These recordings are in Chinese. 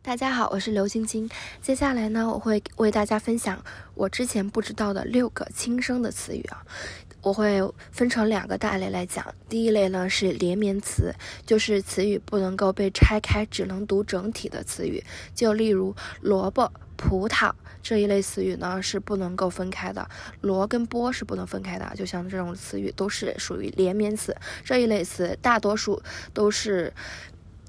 大家好，我是刘晶晶。接下来呢，我会为大家分享我之前不知道的六个轻声的词语啊。我会分成两个大类来讲。第一类呢是连绵词，就是词语不能够被拆开，只能读整体的词语。就例如萝卜、葡萄这一类词语呢是不能够分开的，萝跟波是不能分开的。就像这种词语都是属于连绵词。这一类词大多数都是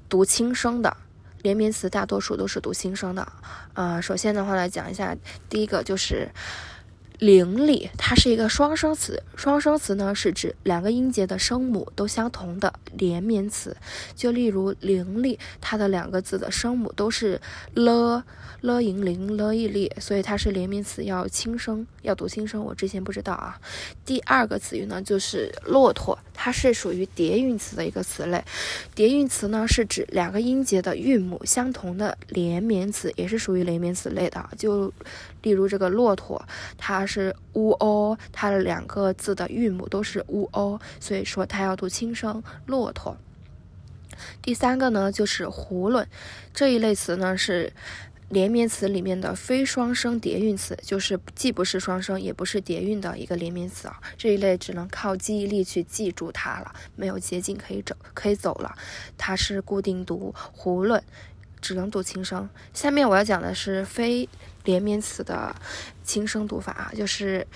读轻声的。连绵词大多数都是读轻声的，呃，首先的话来讲一下，第一个就是伶俐，它是一个双声词。双声词呢是指两个音节的声母都相同的连绵词。就例如伶俐，它的两个字的声母都是了。了银铃了一粒，所以它是连绵词，要轻声，要读轻声。我之前不知道啊。第二个词语呢，就是骆驼，它是属于叠韵词的一个词类。叠韵词呢，是指两个音节的韵母相同的连绵词，也是属于连绵词类的。就例如这个骆驼，它是乌哦，它的两个字的韵母都是乌哦，所以说它要读轻声，骆驼。第三个呢，就是囫囵，这一类词呢是。连绵词里面的非双声叠韵词，就是既不是双声，也不是叠韵的一个连绵词啊。这一类只能靠记忆力去记住它了，没有捷径可以走，可以走了。它是固定读囫囵，只能读轻声。下面我要讲的是非连绵词的轻声读法啊，就是。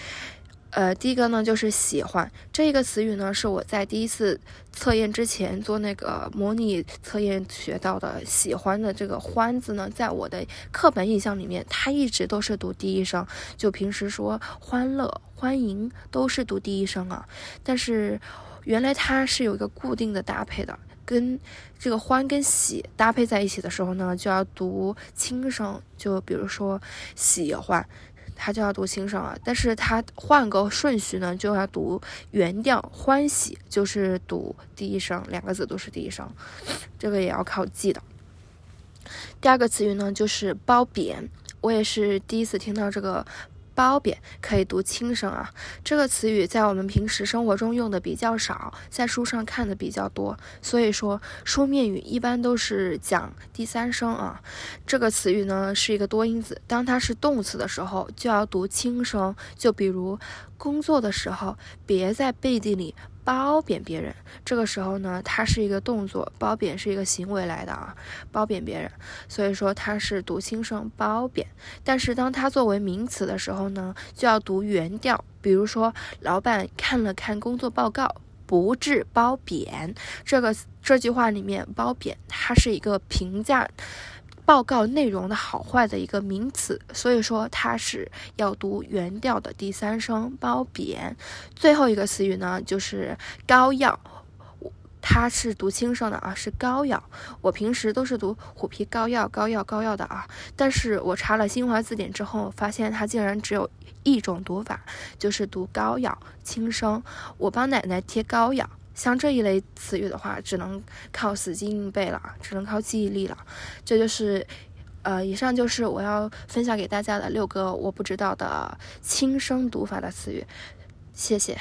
呃，第一个呢就是喜欢这个词语呢，是我在第一次测验之前做那个模拟测验学到的。喜欢的这个“欢”字呢，在我的课本印象里面，它一直都是读第一声。就平时说欢乐、欢迎都是读第一声啊。但是原来它是有一个固定的搭配的，跟这个“欢”跟“喜”搭配在一起的时候呢，就要读轻声。就比如说喜欢。它就要读轻声啊，但是它换个顺序呢，就要读原调。欢喜就是读第一声，两个字都是第一声，这个也要靠记的。第二个词语呢，就是褒贬，我也是第一次听到这个。褒贬可以读轻声啊，这个词语在我们平时生活中用的比较少，在书上看的比较多，所以说书面语一般都是讲第三声啊。这个词语呢是一个多音字，当它是动词的时候就要读轻声，就比如工作的时候，别在背地里。褒贬别人，这个时候呢，它是一个动作，褒贬是一个行为来的啊，褒贬别人，所以说它是读轻声褒贬。但是当它作为名词的时候呢，就要读原调。比如说，老板看了看工作报告，不致褒贬。这个这句话里面，褒贬它是一个评价。报告内容的好坏的一个名词，所以说它是要读原调的第三声褒贬。最后一个词语呢，就是膏药，它是读轻声的啊，是膏药。我平时都是读虎皮膏药、膏药、膏药的啊，但是我查了新华字典之后，发现它竟然只有一种读法，就是读膏药轻声。我帮奶奶贴膏药。像这一类词语的话，只能靠死记硬背了，只能靠记忆力了。这就是，呃，以上就是我要分享给大家的六个我不知道的轻声读法的词语。谢谢。